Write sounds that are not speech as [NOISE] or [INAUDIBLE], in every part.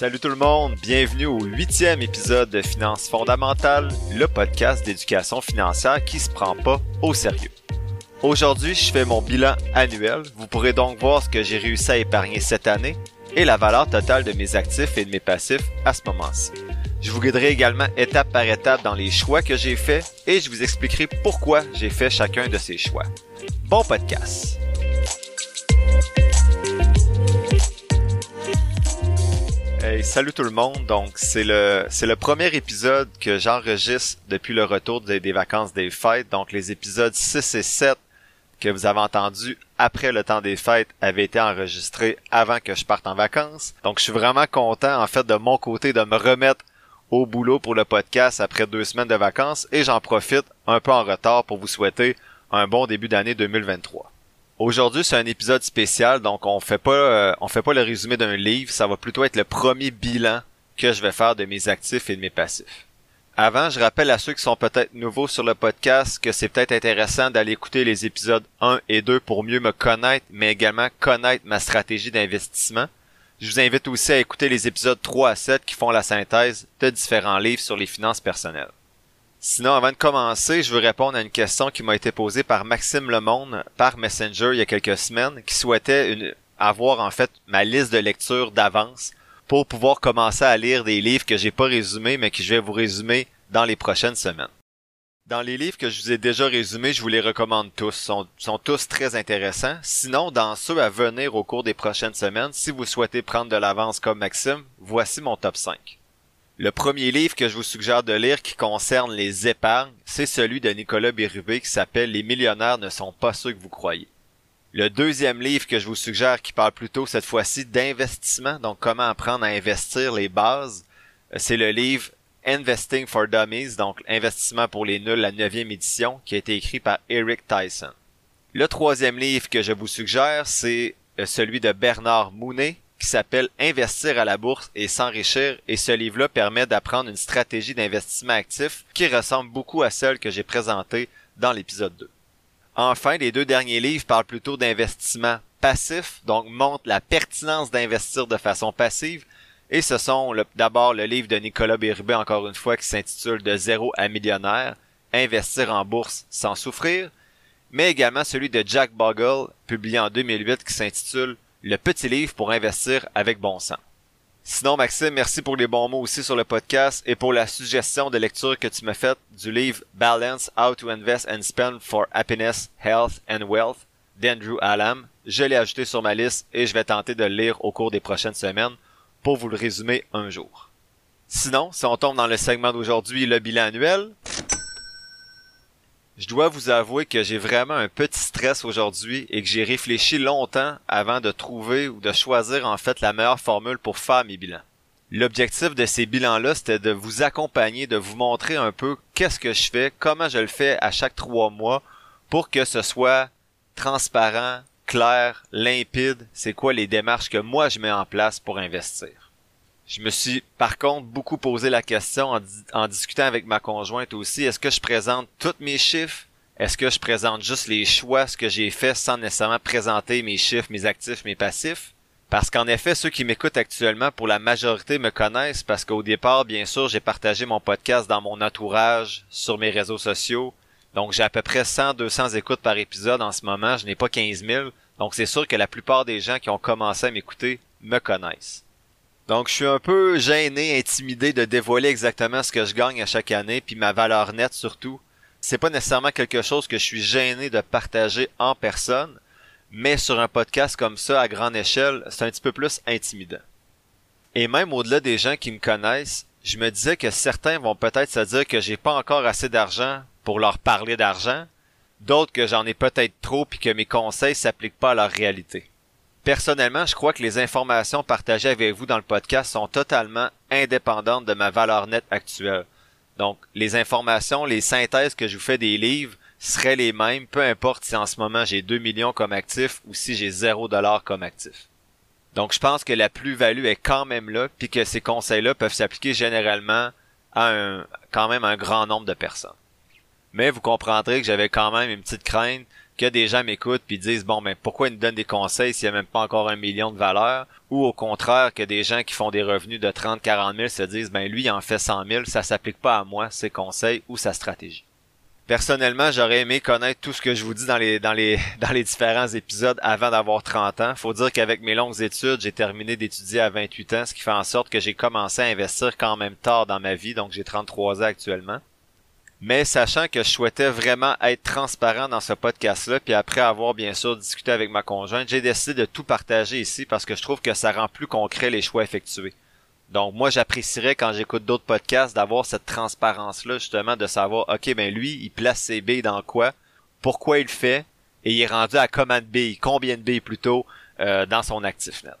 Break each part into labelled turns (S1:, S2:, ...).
S1: Salut tout le monde, bienvenue au huitième épisode de Finances fondamentales, le podcast d'éducation financière qui se prend pas au sérieux. Aujourd'hui, je fais mon bilan annuel. Vous pourrez donc voir ce que j'ai réussi à épargner cette année et la valeur totale de mes actifs et de mes passifs à ce moment-ci. Je vous guiderai également étape par étape dans les choix que j'ai faits et je vous expliquerai pourquoi j'ai fait chacun de ces choix. Bon podcast! Hey, salut tout le monde. Donc, c'est le, c'est le premier épisode que j'enregistre depuis le retour des, des vacances des fêtes. Donc, les épisodes 6 et 7 que vous avez entendus après le temps des fêtes avaient été enregistrés avant que je parte en vacances. Donc, je suis vraiment content, en fait, de mon côté, de me remettre au boulot pour le podcast après deux semaines de vacances et j'en profite un peu en retard pour vous souhaiter un bon début d'année 2023. Aujourd'hui, c'est un épisode spécial, donc on fait pas euh, fait pas le résumé d'un livre, ça va plutôt être le premier bilan que je vais faire de mes actifs et de mes passifs. Avant, je rappelle à ceux qui sont peut-être nouveaux sur le podcast que c'est peut-être intéressant d'aller écouter les épisodes 1 et 2 pour mieux me connaître, mais également connaître ma stratégie d'investissement. Je vous invite aussi à écouter les épisodes 3 à 7 qui font la synthèse de différents livres sur les finances personnelles. Sinon, avant de commencer, je veux répondre à une question qui m'a été posée par Maxime Lemonde par Messenger il y a quelques semaines, qui souhaitait avoir en fait ma liste de lecture d'avance pour pouvoir commencer à lire des livres que j'ai pas résumés, mais que je vais vous résumer dans les prochaines semaines. Dans les livres que je vous ai déjà résumés, je vous les recommande tous. Sont, sont tous très intéressants. Sinon, dans ceux à venir au cours des prochaines semaines, si vous souhaitez prendre de l'avance comme Maxime, voici mon top 5. Le premier livre que je vous suggère de lire qui concerne les épargnes, c'est celui de Nicolas Bérubé qui s'appelle Les millionnaires ne sont pas ceux que vous croyez. Le deuxième livre que je vous suggère qui parle plutôt cette fois-ci d'investissement, donc comment apprendre à investir les bases, euh, c'est le livre Investing for Dummies, donc Investissement pour les nuls, la neuvième édition, qui a été écrit par Eric Tyson. Le troisième livre que je vous suggère, c'est euh, celui de Bernard Mounet, qui s'appelle Investir à la bourse et s'enrichir et ce livre-là permet d'apprendre une stratégie d'investissement actif qui ressemble beaucoup à celle que j'ai présentée dans l'épisode 2. Enfin, les deux derniers livres parlent plutôt d'investissement passif, donc montrent la pertinence d'investir de façon passive, et ce sont d'abord le livre de Nicolas Bérubé, encore une fois, qui s'intitule De zéro à millionnaire, investir en bourse sans souffrir, mais également celui de Jack Bogle, publié en 2008, qui s'intitule le petit livre pour investir avec bon sens. Sinon, Maxime, merci pour les bons mots aussi sur le podcast et pour la suggestion de lecture que tu m'as faite du livre Balance, How to Invest and Spend for Happiness, Health and Wealth d'Andrew Allam. Je l'ai ajouté sur ma liste et je vais tenter de le lire au cours des prochaines semaines pour vous le résumer un jour. Sinon, si on tombe dans le segment d'aujourd'hui, le bilan annuel, je dois vous avouer que j'ai vraiment un petit stress aujourd'hui et que j'ai réfléchi longtemps avant de trouver ou de choisir en fait la meilleure formule pour faire mes bilans. L'objectif de ces bilans-là, c'était de vous accompagner, de vous montrer un peu qu'est-ce que je fais, comment je le fais à chaque trois mois pour que ce soit transparent, clair, limpide, c'est quoi les démarches que moi je mets en place pour investir. Je me suis par contre beaucoup posé la question en, discutant avec ma conjointe aussi, est-ce que je présente tous mes chiffres? Est-ce que je présente juste les choix, que j'ai fait sans nécessairement présenter mes chiffres, mes actifs, mes passifs? Parce qu'en effet, ceux qui m'écoutent actuellement, pour la majorité, me connaissent parce qu'au départ, bien sûr, j'ai partagé mon podcast dans mon entourage, sur mes réseaux sociaux. Donc, j'ai à peu près 100, 200 écoutes par épisode en ce moment. Je n'ai pas 15 000. Donc, c'est sûr que la plupart des gens qui ont commencé à m'écouter me connaissent. Donc, je suis un peu gêné, intimidé de dévoiler exactement ce que je gagne à chaque année, puis ma valeur nette surtout. C'est pas nécessairement quelque chose que je suis gêné de partager en personne, mais sur un podcast comme ça, à grande échelle, c'est un petit peu plus intimidant. Et même au-delà des gens qui me connaissent, je me disais que certains vont peut-être se dire que j'ai pas encore assez d'argent pour leur parler d'argent, d'autres que j'en ai peut-être trop puis que mes conseils s'appliquent pas à leur réalité. Personnellement, je crois que les informations partagées avec vous dans le podcast sont totalement indépendantes de ma valeur nette actuelle. Donc, les informations, les synthèses que je vous fais des livres seraient les mêmes, peu importe si en ce moment j'ai 2 millions comme actif ou si j'ai 0 dollar comme actif. Donc, je pense que la plus-value est quand même là, puis que ces conseils-là peuvent s'appliquer généralement à un, quand même un grand nombre de personnes. Mais vous comprendrez que j'avais quand même une petite crainte que des gens m'écoutent puis disent bon ben pourquoi ils nous donnent des conseils s'il n'y a même pas encore un million de valeur ou au contraire que des gens qui font des revenus de 30 40 000 se disent ben lui il en fait 100 000 ça s'applique pas à moi ses conseils ou sa stratégie Personnellement, j'aurais aimé connaître tout ce que je vous dis dans les dans les [LAUGHS] dans les différents épisodes avant d'avoir 30 ans. Faut dire qu'avec mes longues études, j'ai terminé d'étudier à 28 ans, ce qui fait en sorte que j'ai commencé à investir quand même tard dans ma vie, donc j'ai 33 ans actuellement. Mais sachant que je souhaitais vraiment être transparent dans ce podcast-là, puis après avoir bien sûr discuté avec ma conjointe, j'ai décidé de tout partager ici parce que je trouve que ça rend plus concret les choix effectués. Donc moi j'apprécierais quand j'écoute d'autres podcasts d'avoir cette transparence-là, justement, de savoir, ok, ben lui, il place ses billes dans quoi, pourquoi il le fait, et il est rendu à combien de billes, combien de billes plutôt, euh, dans son actif net.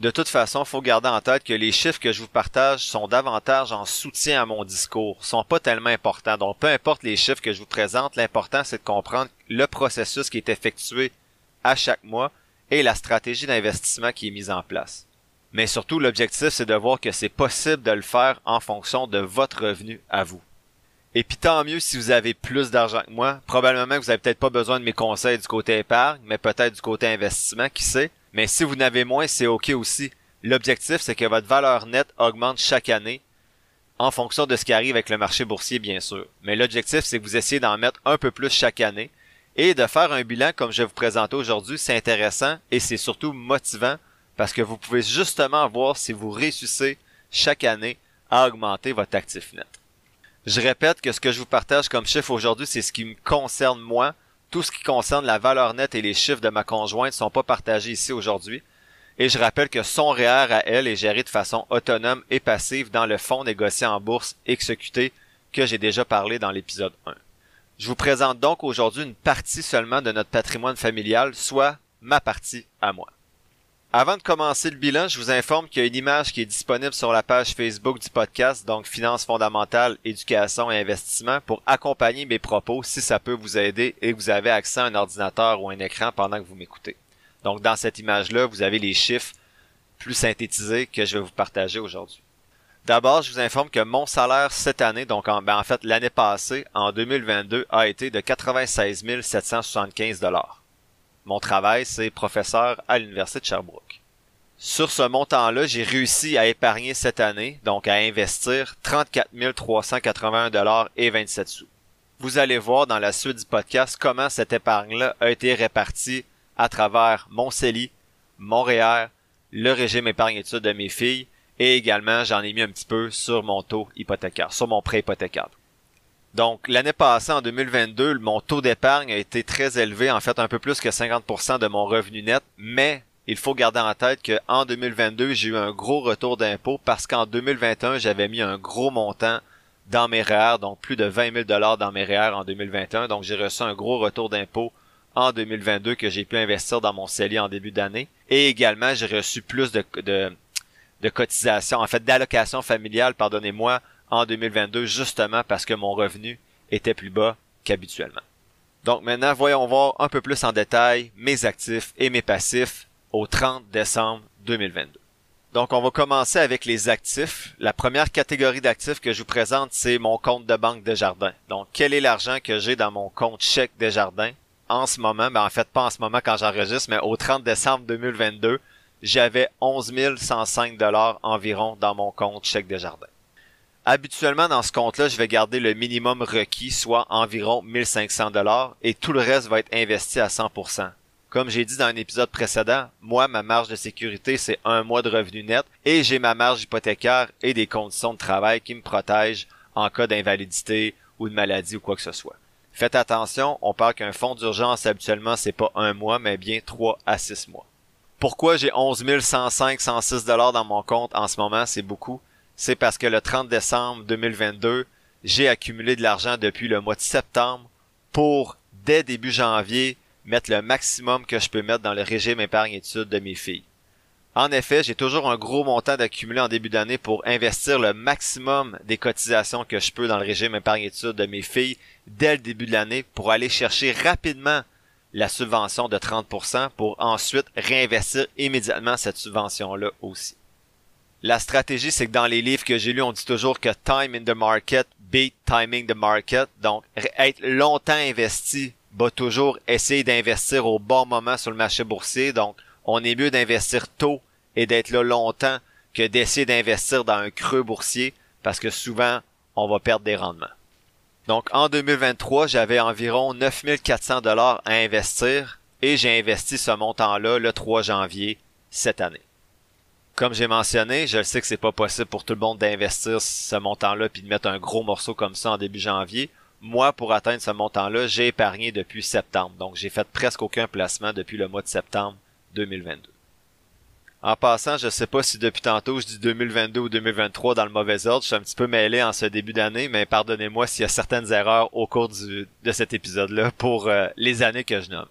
S1: De toute façon, faut garder en tête que les chiffres que je vous partage sont davantage en soutien à mon discours, sont pas tellement importants. Donc, peu importe les chiffres que je vous présente, l'important c'est de comprendre le processus qui est effectué à chaque mois et la stratégie d'investissement qui est mise en place. Mais surtout, l'objectif c'est de voir que c'est possible de le faire en fonction de votre revenu à vous. Et puis tant mieux si vous avez plus d'argent que moi. Probablement que vous avez peut-être pas besoin de mes conseils du côté épargne, mais peut-être du côté investissement, qui sait. Mais si vous n'avez moins, c'est OK aussi. L'objectif, c'est que votre valeur nette augmente chaque année en fonction de ce qui arrive avec le marché boursier, bien sûr. Mais l'objectif, c'est que vous essayez d'en mettre un peu plus chaque année et de faire un bilan comme je vous présenter aujourd'hui. C'est intéressant et c'est surtout motivant parce que vous pouvez justement voir si vous réussissez chaque année à augmenter votre actif net. Je répète que ce que je vous partage comme chiffre aujourd'hui, c'est ce qui me concerne moi, tout ce qui concerne la valeur nette et les chiffres de ma conjointe ne sont pas partagés ici aujourd'hui. Et je rappelle que son REER à elle est géré de façon autonome et passive dans le fonds négocié en bourse exécuté que j'ai déjà parlé dans l'épisode 1. Je vous présente donc aujourd'hui une partie seulement de notre patrimoine familial, soit ma partie à moi. Avant de commencer le bilan, je vous informe qu'il y a une image qui est disponible sur la page Facebook du podcast, donc Finances fondamentales, éducation et investissement, pour accompagner mes propos si ça peut vous aider et que vous avez accès à un ordinateur ou un écran pendant que vous m'écoutez. Donc dans cette image-là, vous avez les chiffres plus synthétisés que je vais vous partager aujourd'hui. D'abord, je vous informe que mon salaire cette année, donc en, ben, en fait l'année passée, en 2022, a été de 96 775 dollars. Mon travail, c'est professeur à l'Université de Sherbrooke. Sur ce montant-là, j'ai réussi à épargner cette année, donc à investir 34 381 dollars et 27 sous. Vous allez voir dans la suite du podcast comment cette épargne-là a été répartie à travers mon CELI, mon REER, le régime épargne-études de mes filles et également j'en ai mis un petit peu sur mon taux hypothécaire, sur mon prêt hypothécaire. Donc, l'année passée, en 2022, mon taux d'épargne a été très élevé, en fait un peu plus que 50% de mon revenu net, mais il faut garder en tête qu'en 2022, j'ai eu un gros retour d'impôt parce qu'en 2021, j'avais mis un gros montant dans mes REER, donc plus de 20 000 dollars dans mes REER en 2021. Donc, j'ai reçu un gros retour d'impôt en 2022 que j'ai pu investir dans mon CELI en début d'année. Et également, j'ai reçu plus de, de, de cotisations, en fait, d'allocations familiales, pardonnez-moi, en 2022 justement parce que mon revenu était plus bas qu'habituellement. Donc maintenant, voyons voir un peu plus en détail mes actifs et mes passifs au 30 décembre 2022. Donc on va commencer avec les actifs. La première catégorie d'actifs que je vous présente, c'est mon compte de banque Desjardins. Donc quel est l'argent que j'ai dans mon compte chèque Desjardins en ce moment, mais ben, en fait pas en ce moment quand j'enregistre, mais au 30 décembre 2022, j'avais 11 105 dollars environ dans mon compte chèque Desjardins. Habituellement, dans ce compte-là, je vais garder le minimum requis, soit environ 1500 dollars, et tout le reste va être investi à 100%. Comme j'ai dit dans un épisode précédent, moi, ma marge de sécurité, c'est un mois de revenu net, et j'ai ma marge hypothécaire et des conditions de travail qui me protègent en cas d'invalidité ou de maladie ou quoi que ce soit. Faites attention, on parle qu'un fonds d'urgence, habituellement, c'est pas un mois, mais bien trois à six mois. Pourquoi j'ai 11 105, 106 dollars dans mon compte en ce moment, c'est beaucoup c'est parce que le 30 décembre 2022, j'ai accumulé de l'argent depuis le mois de septembre pour, dès début janvier, mettre le maximum que je peux mettre dans le régime épargne-études de mes filles. En effet, j'ai toujours un gros montant d'accumulé en début d'année pour investir le maximum des cotisations que je peux dans le régime épargne-études de mes filles dès le début de l'année pour aller chercher rapidement la subvention de 30% pour ensuite réinvestir immédiatement cette subvention-là aussi. La stratégie, c'est que dans les livres que j'ai lus, on dit toujours que time in the market beat timing the market. Donc, être longtemps investi va toujours essayer d'investir au bon moment sur le marché boursier. Donc, on est mieux d'investir tôt et d'être là longtemps que d'essayer d'investir dans un creux boursier parce que souvent, on va perdre des rendements. Donc, en 2023, j'avais environ 9400 dollars à investir et j'ai investi ce montant-là le 3 janvier cette année. Comme j'ai mentionné, je sais que c'est pas possible pour tout le monde d'investir ce montant-là puis de mettre un gros morceau comme ça en début janvier moi, pour atteindre ce montant-là, j'ai épargné depuis septembre. Donc, j'ai fait presque aucun placement depuis le mois de septembre 2022. En passant, je sais pas si depuis tantôt je dis 2022 ou 2023 dans le mauvais ordre. Je suis un petit peu mêlé en ce début d'année, mais pardonnez-moi s'il y a certaines erreurs au cours de cet épisode-là pour euh, les années que je nomme.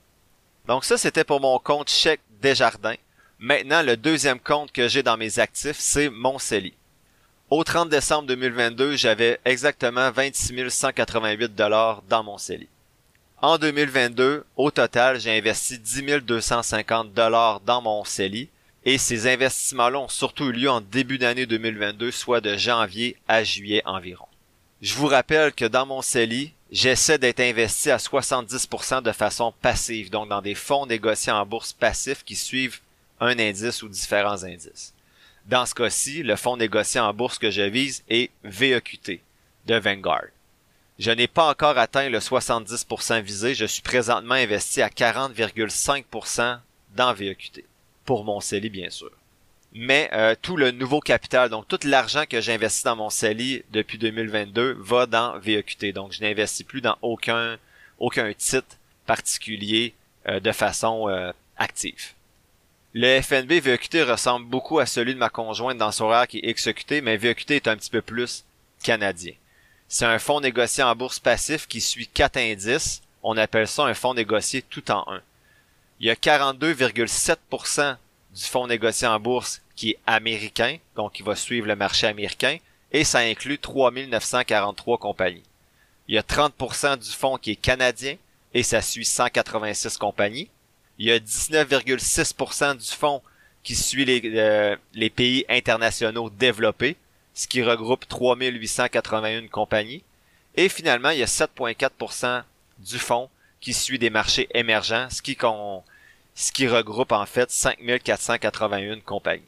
S1: Donc ça, c'était pour mon compte chèque Desjardins. Maintenant, le deuxième compte que j'ai dans mes actifs, c'est mon CELI. Au 30 décembre 2022, j'avais exactement 26 188 dollars dans mon CELI. En 2022, au total, j'ai investi 10 250 dollars dans mon CELI et ces investissements-là ont surtout eu lieu en début d'année 2022, soit de janvier à juillet environ. Je vous rappelle que dans mon CELI, j'essaie d'être investi à 70% de façon passive, donc dans des fonds négociés en bourse passifs qui suivent un indice ou différents indices. Dans ce cas-ci, le fonds négocié en bourse que je vise est VEQT de Vanguard. Je n'ai pas encore atteint le 70% visé, je suis présentement investi à 40,5% dans VEQT. Pour mon CELI, bien sûr. Mais euh, tout le nouveau capital, donc tout l'argent que j'ai investi dans mon CELI depuis 2022 va dans VEQT. Donc je n'investis plus dans aucun, aucun titre particulier euh, de façon euh, active. Le FNB VEQT ressemble beaucoup à celui de ma conjointe dans son horaire qui est exécuté, mais VEQT est un petit peu plus canadien. C'est un fonds négocié en bourse passif qui suit quatre indices. On appelle ça un fonds négocié tout en un. Il y a 42,7% du fonds négocié en bourse qui est américain, donc qui va suivre le marché américain, et ça inclut 3943 compagnies. Il y a 30% du fonds qui est canadien, et ça suit 186 compagnies. Il y a 19,6% du fonds qui suit les, euh, les pays internationaux développés, ce qui regroupe 3881 compagnies. Et finalement, il y a 7,4% du fonds qui suit des marchés émergents, ce qui, regroupe en fait 5481 compagnies.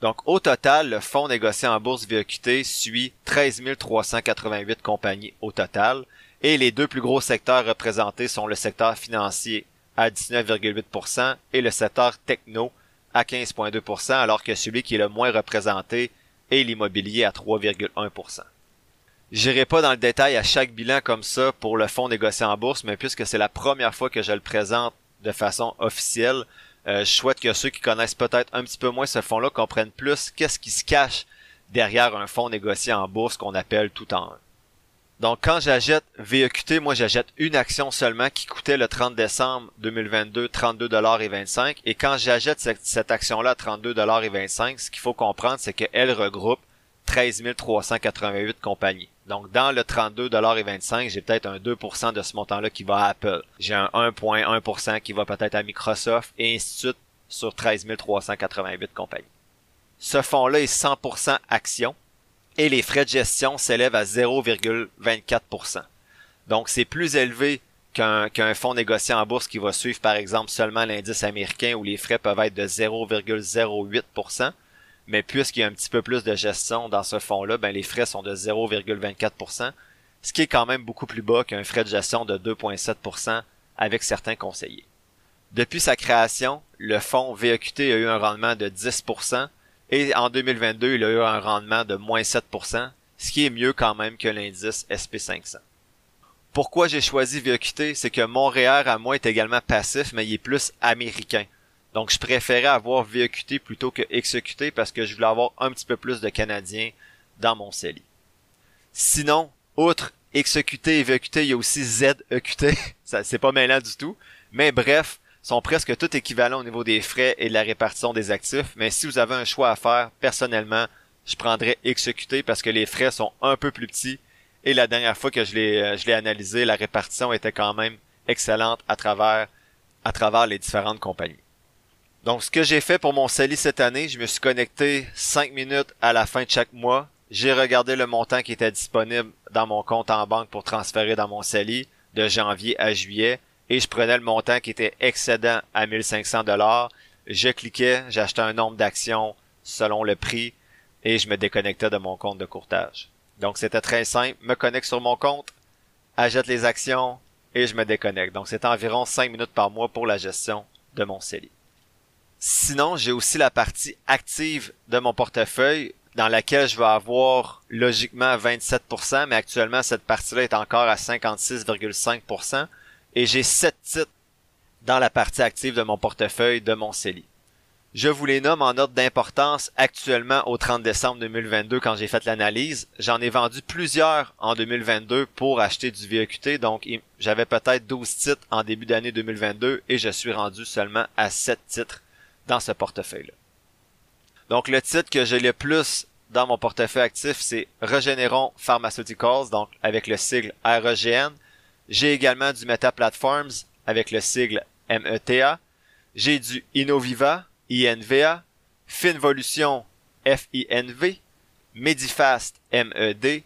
S1: Donc au total, le fonds négocié en bourse VQT suit 13 388 compagnies au total, et les deux plus gros secteurs représentés sont le secteur financier à 19,8% et le secteur techno à 15,2%, alors que celui qui est le moins représenté est l'immobilier à 3,1%. J'irai pas dans le détail à chaque bilan comme ça pour le fonds négocié en bourse, mais puisque c'est la première fois que je le présente de façon officielle, euh, je souhaite que ceux qui connaissent peut-être un petit peu moins ce fonds-là comprennent plus qu'est-ce qui se cache derrière un fonds négocié en bourse qu'on appelle tout en un. Donc quand j'achète VEQT, moi j'achète une action seulement qui coûtait le 30 décembre 2022 32,25 et quand j'achète cette, action-là à 32,25 ce qu'il faut comprendre c'est qu'elle regroupe 13 388 compagnies. Donc dans le 32,25 j'ai peut-être un 2% de ce montant-là qui va à Apple. J'ai un 1,1% qui va peut-être à Microsoft et ainsi de suite sur 13 388 compagnies. Ce fonds-là est 100% action et les frais de gestion s'élèvent à 0,24%. Donc c'est plus élevé qu'un fonds négocié en bourse qui va suivre par exemple seulement l'indice américain où les frais peuvent être de 0,08%, mais puisqu'il y a un petit peu plus de gestion dans ce fonds-là, ben les frais sont de 0,24%, ce qui est quand même beaucoup plus bas qu'un frais de gestion de 2,7% avec certains conseillers. Depuis sa création, le fonds VEQT a eu un rendement de 10%, et en 2022, il a eu un rendement de moins 7%, ce qui est mieux quand même que l'indice SP500. Pourquoi j'ai choisi VEQT, c'est que Montréal à moi est également passif, mais il est plus américain. Donc je préférais avoir VEQT plutôt que XEQT parce que je voulais avoir un petit peu plus de Canadiens dans mon CELI. Sinon, outre XEQT et VEQT, il y a aussi ZEQT. [LAUGHS] Ça, c'est pas mêlant du tout. Mais bref, sont presque tout équivalents au niveau des frais et de la répartition des actifs, mais si vous avez un choix à faire, personnellement, je prendrais exécuter parce que les frais sont un peu plus petits et la dernière fois que je l'ai euh, analysé, la répartition était quand même excellente à travers à travers les différentes compagnies. Donc ce que j'ai fait pour mon CELI cette année, je me suis connecté 5 minutes à la fin de chaque mois. J'ai regardé le montant qui était disponible dans mon compte en banque pour transférer dans mon CELI de janvier à juillet et je prenais le montant qui était excédent à 1500 dollars. Je cliquais, j'achetais un nombre d'actions selon le prix et je me déconnectais de mon compte de courtage. Donc c'était très simple, me connecte sur mon compte, achète les actions et je me déconnecte. Donc c'est environ 5 minutes par mois pour la gestion de mon CELI. Sinon, j'ai aussi la partie active de mon portefeuille dans laquelle je vais avoir logiquement 27%, mais actuellement cette partie-là est encore à 56,5% et j'ai 7 titres dans la partie active de mon portefeuille de mon CELI. Je vous les nomme en ordre d'importance actuellement au 30 décembre 2022 quand j'ai fait l'analyse. J'en ai vendu plusieurs en 2022 pour acheter du VEQT, donc j'avais peut-être 12 titres en début d'année 2022 et je suis rendu seulement à 7 titres dans ce portefeuille-là. Donc le titre que j'ai le plus dans mon portefeuille actif, c'est Regeneron Pharmaceuticals, donc avec le sigle REGN. J'ai également du Meta Platforms avec le sigle META. J'ai du Innoviva, INVA, Finvolution, FINV, Medifast, MED,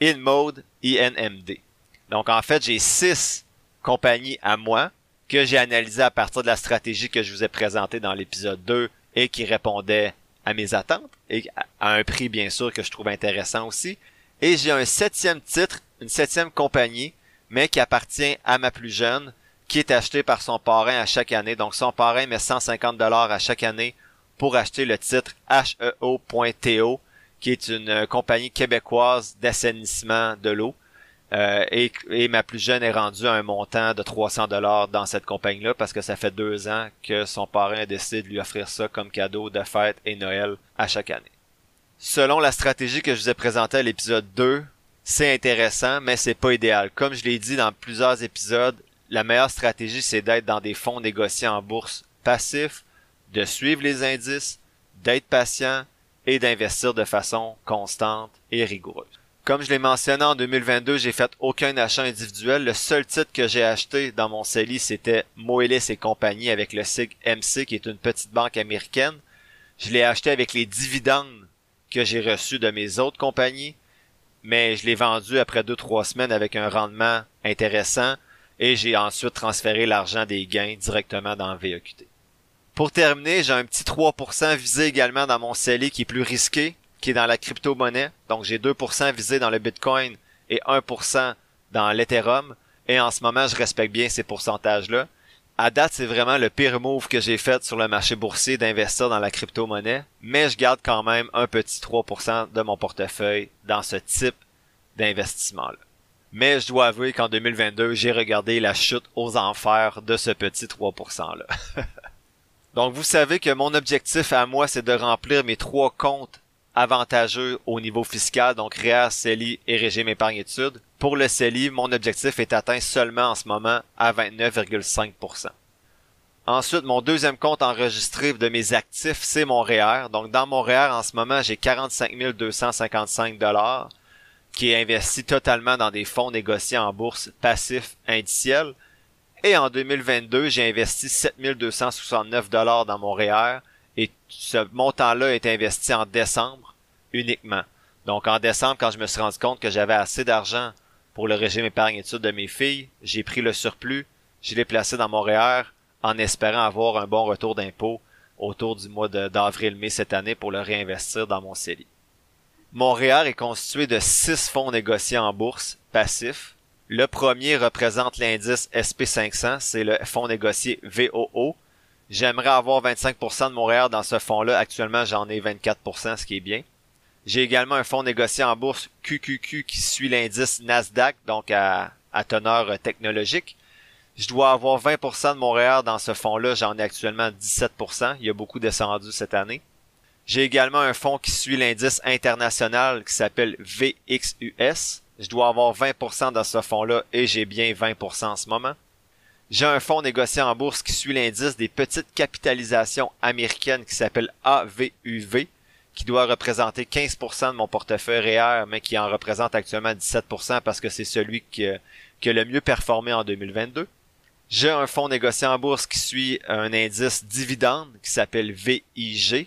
S1: InMode, INMD. Donc en fait, j'ai six compagnies à moi que j'ai analysées à partir de la stratégie que je vous ai présentée dans l'épisode 2 et qui répondait à mes attentes et à un prix bien sûr que je trouve intéressant aussi. Et j'ai un septième titre, une septième compagnie, mais qui appartient à ma plus jeune, qui est acheté par son parrain à chaque année. Donc son parrain met 150 dollars à chaque année pour acheter le titre HEO.TO, qui est une compagnie québécoise d'assainissement de l'eau. Euh, et, ma plus jeune est rendue à un montant de 300 dollars dans cette compagnie-là parce que ça fait deux ans que son parrain a décidé de lui offrir ça comme cadeau de fête et Noël à chaque année. Selon la stratégie que je vous ai présentée à l'épisode 2, c'est intéressant, mais c'est pas idéal. Comme je l'ai dit dans plusieurs épisodes, la meilleure stratégie c'est d'être dans des fonds négociés en bourse passifs, de suivre les indices, d'être patient et d'investir de façon constante et rigoureuse. Comme je l'ai mentionné en 2022, j'ai fait aucun achat individuel. Le seul titre que j'ai acheté dans mon CELI, c'était Moelis et compagnie avec le SIG MC, qui est une petite banque américaine. Je l'ai acheté avec les dividendes que j'ai reçus de mes autres compagnies, mais je l'ai vendu après deux trois semaines avec un rendement intéressant et j'ai ensuite transféré l'argent des gains directement dans VEQT. Pour terminer, j'ai un petit 3% visé également dans mon CELI qui est plus risqué, qui est dans la crypto-monnaie. Donc j'ai 2% visé dans le Bitcoin et 1% dans l'Ethereum. Et en ce moment, je respecte bien ces pourcentages-là. À date, c'est vraiment le pire move que j'ai fait sur le marché boursier d'investir dans la crypto-monnaie. Mais je garde quand même un petit 3% de mon portefeuille dans ce type d'investissement-là. Mais je dois avouer qu'en 2022, j'ai regardé la chute aux enfers de ce petit 3%-là. [LAUGHS] Donc vous savez que mon objectif à moi, c'est de remplir mes trois comptes avantageux au niveau fiscal, donc REER, CELI et régime épargne études. Pour le CELI, mon objectif est atteint seulement en ce moment à 29,5%. Ensuite, mon deuxième compte enregistré de mes actifs, c'est mon REER. Donc, dans mon REER, en ce moment, j'ai 45 255 dollars qui est investi totalement dans des fonds négociés en bourse passifs indiciels. Et en 2022, j'ai investi 7269 dollars dans mon REER et ce montant-là est investi en décembre uniquement. Donc en décembre, quand je me suis rendu compte que j'avais assez d'argent pour le régime épargne études de mes filles, j'ai pris le surplus, je l'ai placé dans mon REER en espérant avoir un bon retour d'impôt autour du mois d'avril-mai cette année pour le réinvestir dans mon CELI. Mon REER est constitué de six fonds négociés en bourse passifs. Le premier représente l'indice SP500, c'est le fonds négocié VOO, J'aimerais avoir 25% de mon REER dans ce fonds-là. Actuellement, j'en ai 24%, ce qui est bien. J'ai également un fonds négocié en bourse QQQ qui suit l'indice Nasdaq, donc à, teneur technologique. Je dois avoir 20% de mon REER dans ce fonds-là. J'en ai actuellement 17%. Il y a beaucoup descendu cette année. J'ai également un fonds qui suit l'indice international qui s'appelle VXUS. Je dois avoir 20% dans ce fonds-là et j'ai bien 20% en ce moment. J'ai un fonds négocié en bourse qui suit l'indice des petites capitalisations américaines qui s'appelle AVUV, qui doit représenter 15% de mon portefeuille REER, mais qui en représente actuellement 17% parce que c'est celui qui, qui a le mieux performé en 2022. J'ai un fonds négocié en bourse qui suit un indice dividende qui s'appelle VIG,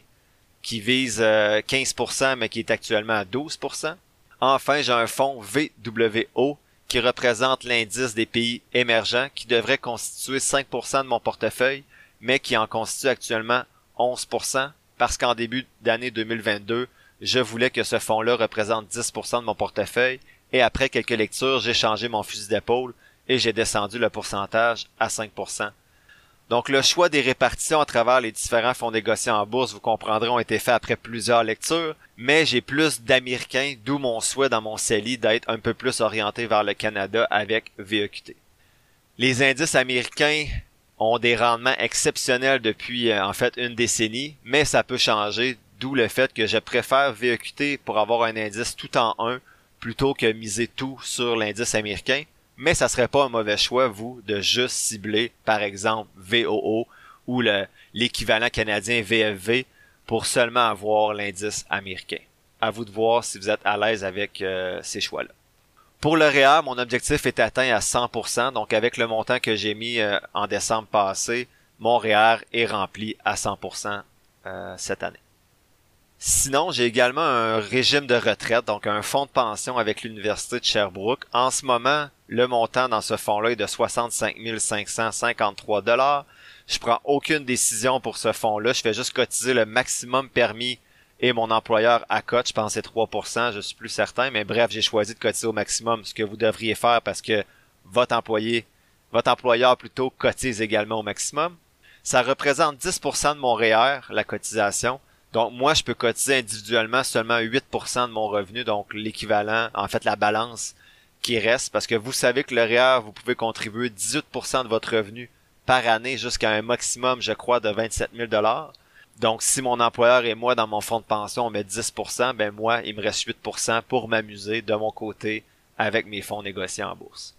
S1: qui vise 15% euh, mais qui est actuellement à 12%. Enfin, j'ai un fonds VWO qui représente l'indice des pays émergents qui devrait constituer 5% de mon portefeuille, mais qui en constitue actuellement 11% parce qu'en début d'année 2022, je voulais que ce fonds-là représente 10% de mon portefeuille et après quelques lectures, j'ai changé mon fusil d'épaule et j'ai descendu le pourcentage à 5%. Donc le choix des répartitions à travers les différents fonds négociés en bourse, vous comprendrez, ont été faits après plusieurs lectures, mais j'ai plus d'Américains, d'où mon souhait dans mon CELI d'être un peu plus orienté vers le Canada avec VEQT. Les indices américains ont des rendements exceptionnels depuis euh, en fait une décennie, mais ça peut changer, d'où le fait que je préfère VEQT pour avoir un indice tout en un plutôt que miser tout sur l'indice américain mais ça serait pas un mauvais choix, vous, de juste cibler, par exemple, VOO ou l'équivalent canadien VFV pour seulement avoir l'indice américain. À vous de voir si vous êtes à l'aise avec euh, ces choix-là. Pour le REER, mon objectif est atteint à 100%, donc avec le montant que j'ai mis euh, en décembre passé, mon REER est rempli à 100% euh, cette année. Sinon, j'ai également un régime de retraite, donc un fonds de pension avec l'Université de Sherbrooke. En ce moment, le montant dans ce fonds-là est de 65 553 dollars. Je prends aucune décision pour ce fonds-là. Je fais juste cotiser le maximum permis et mon employeur accote. Je pense c'est 3%, je suis plus certain. Mais bref, j'ai choisi de cotiser au maximum, ce que vous devriez faire parce que votre employé, votre employeur plutôt cotise également au maximum. Ça représente 10% de mon REER, la cotisation. Donc moi, je peux cotiser individuellement seulement 8% de mon revenu, donc l'équivalent, en fait la balance qui reste, parce que vous savez que le REER, vous pouvez contribuer 18% de votre revenu par année jusqu'à un maximum, je crois, de 27 000 Donc si mon employeur et moi, dans mon fonds de pension, on met 10%, ben moi, il me reste 8% pour m'amuser de mon côté avec mes fonds négociés en bourse.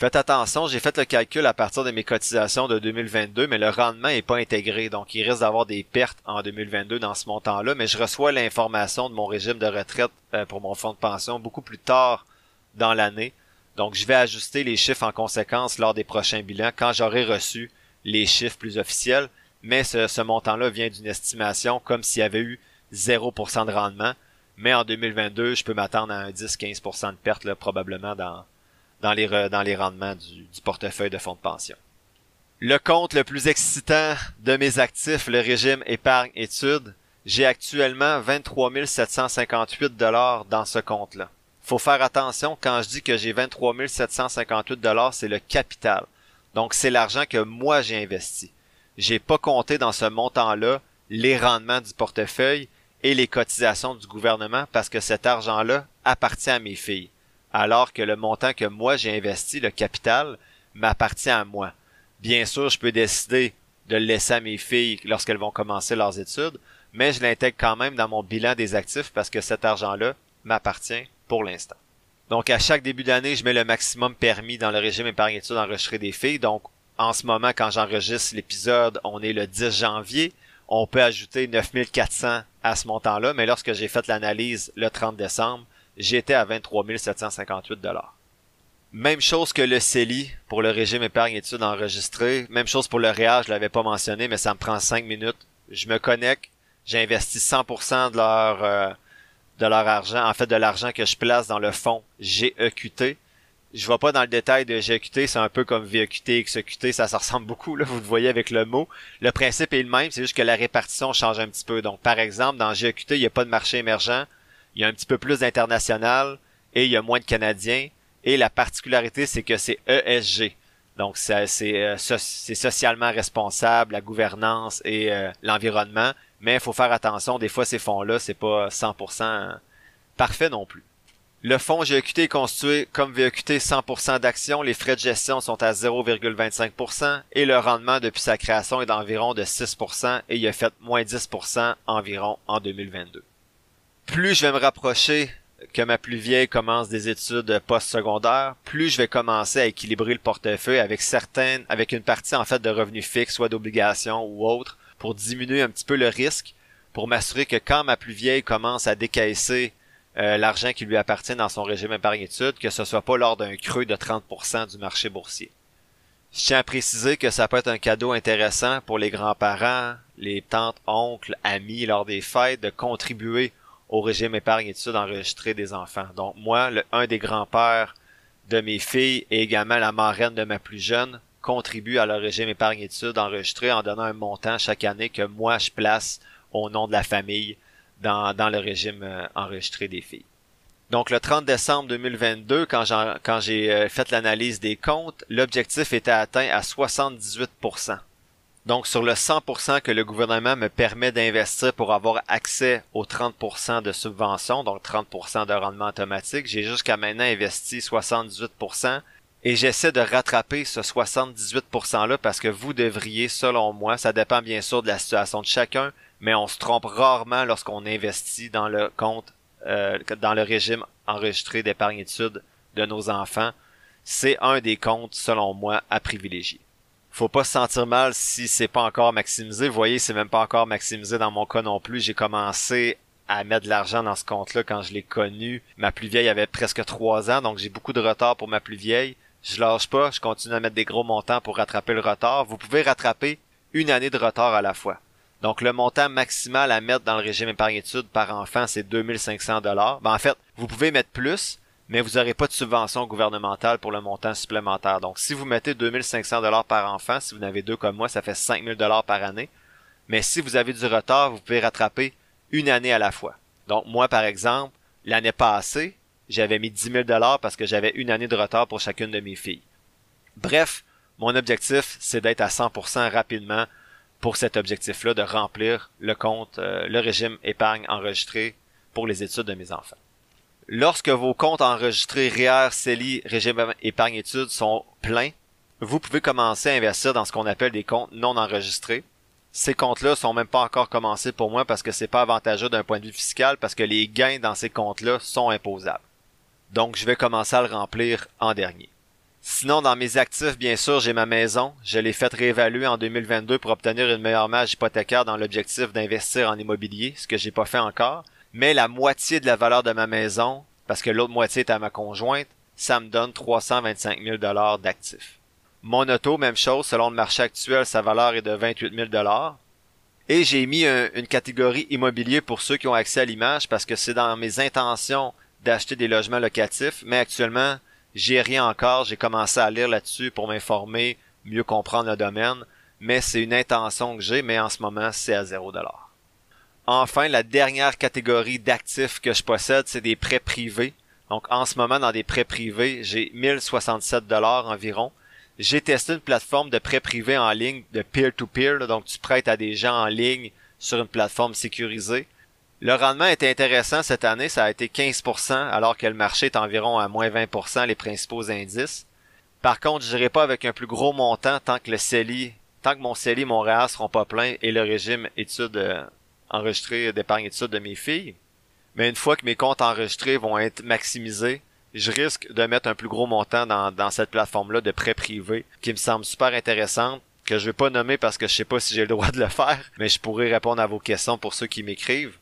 S1: Faites attention, j'ai fait le calcul à partir de mes cotisations de 2022, mais le rendement est pas intégré, donc il risque d'avoir des pertes en 2022 dans ce montant-là, mais je reçois l'information de mon régime de retraite euh, pour mon fonds de pension beaucoup plus tard dans l'année. Donc je vais ajuster les chiffres en conséquence lors des prochains bilans quand j'aurai reçu les chiffres plus officiels, mais ce, montant-là vient d'une estimation comme s'il y avait eu 0% de rendement, mais en 2022, je peux m'attendre à un 10-15% de perte là, probablement dans dans les, dans les rendements du, du portefeuille de fonds de pension. Le compte le plus excitant de mes actifs, le régime épargne études, j'ai actuellement 23 758 dollars dans ce compte-là. Faut faire attention quand je dis que j'ai 23 758 dollars, c'est le capital. Donc c'est l'argent que moi j'ai investi. J'ai pas compté dans ce montant-là les rendements du portefeuille et les cotisations du gouvernement parce que cet argent-là appartient à mes filles alors que le montant que moi j'ai investi, le capital, m'appartient à moi. Bien sûr, je peux décider de le laisser à mes filles lorsqu'elles vont commencer leurs études, mais je l'intègre quand même dans mon bilan des actifs parce que cet argent-là m'appartient pour l'instant. Donc à chaque début d'année, je mets le maximum permis dans le régime épargne études enregistré des filles. Donc en ce moment, quand j'enregistre l'épisode, on est le 10 janvier. On peut ajouter 9400 à ce montant-là, mais lorsque j'ai fait l'analyse le 30 décembre, j'étais à 23 758 dollars. Même chose que le CELI pour le régime épargne études enregistré. Même chose pour le REA, je l'avais pas mentionné, mais ça me prend 5 minutes. Je me connecte, j'investis 100% de leur euh, de leur argent, en fait de l'argent que je place dans le fonds GEQT. Je vais pas dans le détail de GEQT, c'est un peu comme VEQT, XEQT, ça, ça ressemble beaucoup, là, vous le voyez avec le mot. Le principe est le même, c'est juste que la répartition change un petit peu. Donc, par exemple, dans GEQT, il n'y a pas de marché émergent, il y a un petit peu plus d'international et il y a moins de Canadiens. Et la particularité, c'est que c'est ESG. Donc, c'est euh, socialement responsable, la gouvernance et euh, l'environnement. Mais il faut faire attention, des fois, ces fonds-là, c'est pas 100% parfait non plus. Le fonds GEQT est constitué comme VEQT 100% d'actions. Les frais de gestion sont à 0,25% et le rendement depuis sa création est d'environ de 6% et il a fait moins 10% environ en 2022 plus je vais me rapprocher que ma plus vieille commence des études post-secondaires, plus je vais commencer à équilibrer le portefeuille avec certaines, avec une partie en fait de revenus fixes, soit d'obligations ou autres, pour diminuer un petit peu le risque, pour m'assurer que quand ma plus vieille commence à décaisser euh, l'argent qui lui appartient dans son régime épargne-études, que ce soit pas lors d'un creux de 30% du marché boursier. Je tiens à préciser que ça peut être un cadeau intéressant pour les grands-parents, les tantes, oncles, amis lors des fêtes de contribuer au régime épargne études enregistré des enfants. Donc moi, le, un des grands-pères de mes filles et également la marraine de ma plus jeune contribuent à leur régime épargne-études enregistré en donnant un montant chaque année que moi je place au nom de la famille dans, dans le régime euh, enregistré des filles. Donc le 30 décembre 2022, quand j'ai, quand j'ai euh, fait l'analyse des comptes, l'objectif était atteint à 78%. Donc sur le 100% que le gouvernement me permet d'investir pour avoir accès aux 30% de subventions, donc 30% de rendement automatique, j'ai jusqu'à maintenant investi 78% et j'essaie de rattraper ce 78%-là parce que vous devriez, selon moi, ça dépend bien sûr de la situation de chacun, mais on se trompe rarement lorsqu'on investit dans le compte, euh, dans le régime enregistré d'épargne études de nos enfants. C'est un des comptes, selon moi, à privilégier. Faut pas se sentir mal si c'est pas encore maximisé. Vous voyez, c'est même pas encore maximisé dans mon cas non plus. J'ai commencé à mettre de l'argent dans ce compte-là quand je l'ai connu. Ma plus vieille avait presque trois ans, donc j'ai beaucoup de retard pour ma plus vieille. Je lâche pas, je continue à mettre des gros montants pour rattraper le retard. Vous pouvez rattraper une année de retard à la fois. Donc le montant maximal à mettre dans le régime épargne études par enfant, c'est 2500 dollars. Ben, en fait, vous pouvez mettre plus, mais vous n'aurez pas de subvention gouvernementale pour le montant supplémentaire. Donc si vous mettez 2500 dollars par enfant, si vous en avez deux comme moi, ça fait 5000 dollars par année. Mais si vous avez du retard, vous pouvez rattraper une année à la fois. Donc moi par exemple, l'année passée, j'avais mis 10 000 dollars parce que j'avais une année de retard pour chacune de mes filles. Bref, mon objectif, c'est d'être à 100% rapidement pour cet objectif-là de remplir le compte, euh, le régime épargne enregistré pour les études de mes enfants. Lorsque vos comptes enregistrés REER, CELI, régime épargne études sont pleins, vous pouvez commencer à investir dans ce qu'on appelle des comptes non enregistrés. Ces comptes-là sont même pas encore commencés pour moi parce que c'est pas avantageux d'un point de vue fiscal parce que les gains dans ces comptes-là sont imposables. Donc je vais commencer à le remplir en dernier. Sinon, dans mes actifs, bien sûr, j'ai ma maison. Je l'ai faite réévaluer en 2022 pour obtenir une meilleure marge hypothécaire dans l'objectif d'investir en immobilier, ce que j'ai pas fait encore. Mais la moitié de la valeur de ma maison, parce que l'autre moitié est à ma conjointe, ça me donne 325 000 dollars d'actifs. Mon auto, même chose, selon le marché actuel, sa valeur est de 28 000 dollars. Et j'ai mis une catégorie immobilier pour ceux qui ont accès à l'image parce que c'est dans mes intentions d'acheter des logements locatifs, mais actuellement, j'ai rien encore, j'ai commencé à lire là-dessus pour m'informer, mieux comprendre le domaine, mais c'est une intention que j'ai, mais en ce moment, c'est à 0 Enfin, la dernière catégorie d'actifs que je possède, c'est des prêts privés. Donc, en ce moment, dans des prêts privés, j'ai 1067 dollars environ. J'ai testé une plateforme de prêts privés en ligne de peer-to-peer, -peer, donc tu prêtes à des gens en ligne sur une plateforme sécurisée. Le rendement était intéressant cette année, ça a été 15%, alors que le marché est environ à moins 20% les principaux indices. Par contre, je n'irai pas avec un plus gros montant tant que le CELI, tant que mon CELI, mon REA seront pas pleins et le régime études euh, enregistré d'épargne études de mes filles. Mais une fois que mes comptes enregistrés vont être maximisés, je risque de mettre un plus gros montant dans, dans cette plateforme-là de prêts privés qui me semble super intéressante, que je vais pas nommer parce que je sais pas si j'ai le droit de le faire, mais je pourrais répondre à vos questions pour ceux qui m'écrivent.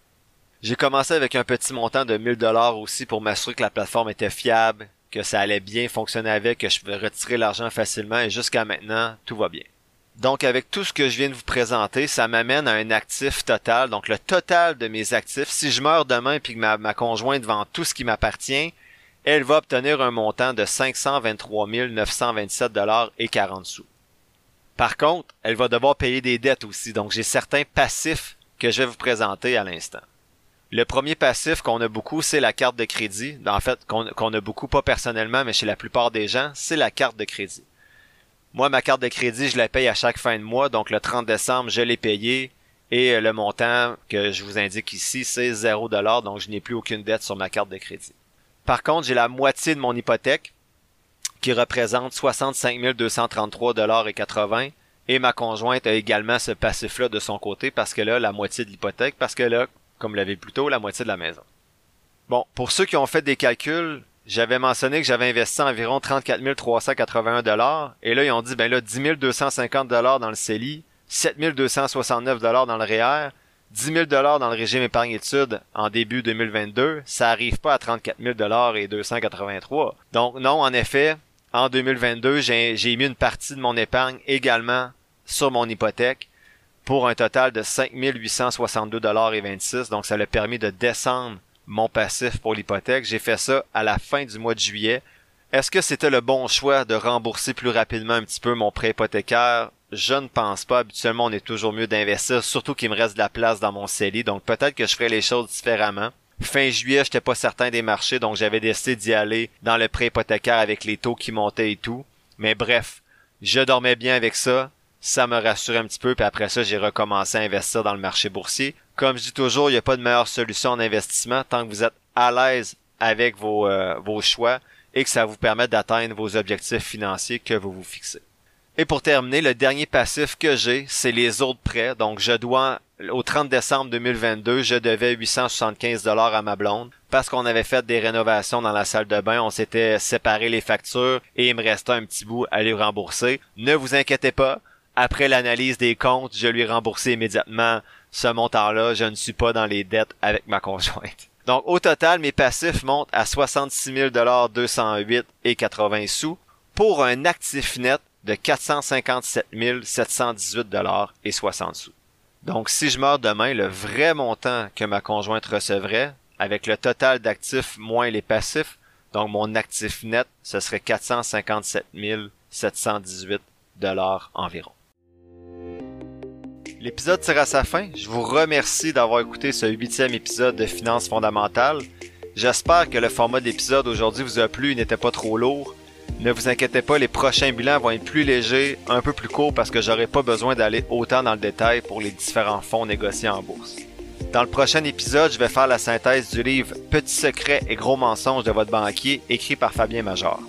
S1: J'ai commencé avec un petit montant de 1000 dollars aussi pour m'assurer que la plateforme était fiable, que ça allait bien fonctionner avec, que je pouvais retirer l'argent facilement et jusqu'à maintenant, tout va bien. Donc avec tout ce que je viens de vous présenter, ça m'amène à un actif total. Donc le total de mes actifs, si je meurs demain et que ma, ma conjointe vend tout ce qui m'appartient, elle va obtenir un montant de 523 927 dollars et 40 sous. Par contre, elle va devoir payer des dettes aussi. Donc j'ai certains passifs que je vais vous présenter à l'instant. Le premier passif qu'on a beaucoup, c'est la carte de crédit. En fait, qu'on a beaucoup, pas personnellement, mais chez la plupart des gens, c'est la carte de crédit. Moi, ma carte de crédit, je la paye à chaque fin de mois, donc le 30 décembre, je l'ai payé. Et euh, le montant que je vous indique ici, c'est 0 donc je n'ai plus aucune dette sur ma carte de crédit. Par contre, j'ai la moitié de mon hypothèque, qui représente 65 233 et 80 et ma conjointe a également ce passif-là de son côté parce que là, la moitié de l'hypothèque, parce que là, comme l'avait plus tôt, la moitié de la maison. Bon, pour ceux qui ont fait des calculs, j'avais mentionné que j'avais investi environ 34 381 dollars, et là ils ont dit ben là 10 250 dollars dans le CELI, 7 269 dollars dans le REER, 10 000 dollars dans le régime épargne études en début 2022, ça arrive pas à 34 000 dollars et 283. Donc non, en effet, en 2022, j'ai mis une partie de mon épargne également sur mon hypothèque pour un total de 5862 dollars et 26. Donc ça l'a permis de descendre mon passif pour l'hypothèque. J'ai fait ça à la fin du mois de juillet. Est-ce que c'était le bon choix de rembourser plus rapidement un petit peu mon prêt hypothécaire? Je ne pense pas. Habituellement, on est toujours mieux d'investir, surtout qu'il me reste de la place dans mon CELI, donc peut-être que je ferai les choses différemment. Fin juillet, j'étais pas certain des marchés, donc j'avais décidé d'y aller dans le prêt hypothécaire avec les taux qui montaient et tout. Mais bref, je dormais bien avec ça, ça me rassurait un petit peu, puis après ça, j'ai recommencé à investir dans le marché boursier. Comme je dis toujours, il n'y a pas de meilleure solution en investissement tant que vous êtes à l'aise avec vos, euh, vos choix et que ça vous permet d'atteindre vos objectifs financiers que vous vous fixez. Et pour terminer, le dernier passif que j'ai, c'est les autres prêts. Donc, je dois, au 30 décembre 2022, je devais 875 dollars à ma blonde parce qu'on avait fait des rénovations dans la salle de bain. On s'était séparé les factures et il me restait un petit bout à les rembourser. Ne vous inquiétez pas. Après l'analyse des comptes, je lui ai remboursé immédiatement ce montant-là. Je ne suis pas dans les dettes avec ma conjointe. [LAUGHS] Donc, au total, mes passifs montent à 66 208 et 80 sous pour un actif net de 457 718 dollars et 60 sous. Donc, si je meurs demain, le vrai montant que ma conjointe recevrait, avec le total d'actifs moins les passifs, donc mon actif net, ce serait 457 718 dollars environ. L'épisode tire à sa fin. Je vous remercie d'avoir écouté ce huitième épisode de Finances fondamentales. J'espère que le format d'épisode aujourd'hui vous a plu et n'était pas trop lourd. Ne vous inquiétez pas, les prochains bilans vont être plus légers, un peu plus courts parce que j'aurai pas besoin d'aller autant dans le détail pour les différents fonds négociés en bourse. Dans le prochain épisode, je vais faire la synthèse du livre Petits secrets et gros mensonges de votre banquier écrit par Fabien Major.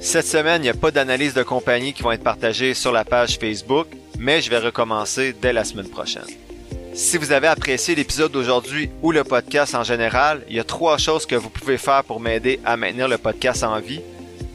S1: Cette semaine, il n'y a pas d'analyse de compagnie qui vont être partagées sur la page Facebook, mais je vais recommencer dès la semaine prochaine. Si vous avez apprécié l'épisode d'aujourd'hui ou le podcast en général, il y a trois choses que vous pouvez faire pour m'aider à maintenir le podcast en vie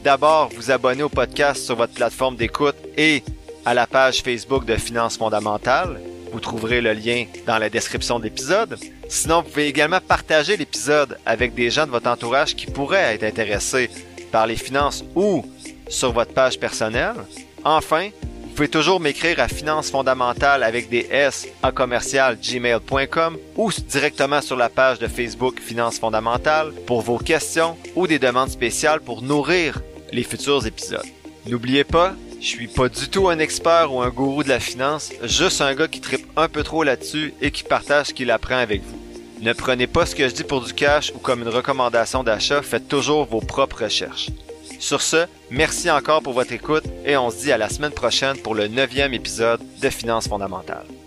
S1: D'abord, vous abonner au podcast sur votre plateforme d'écoute et à la page Facebook de Finances fondamentales. Vous trouverez le lien dans la description de l'épisode. Sinon, vous pouvez également partager l'épisode avec des gens de votre entourage qui pourraient être intéressés par les finances ou sur votre page personnelle. Enfin, pouvez toujours m'écrire à Finances fondamentales avec des S à commercial gmail.com ou directement sur la page de Facebook Finances fondamentales pour vos questions ou des demandes spéciales pour nourrir les futurs épisodes. N'oubliez pas, je suis pas du tout un expert ou un gourou de la finance, juste un gars qui tripe un peu trop là-dessus et qui partage ce qu'il apprend avec vous. Ne prenez pas ce que je dis pour du cash ou comme une recommandation d'achat, faites toujours vos propres recherches. Sur ce, merci encore pour votre écoute et on se dit à la semaine prochaine pour le neuvième épisode de Finances fondamentales.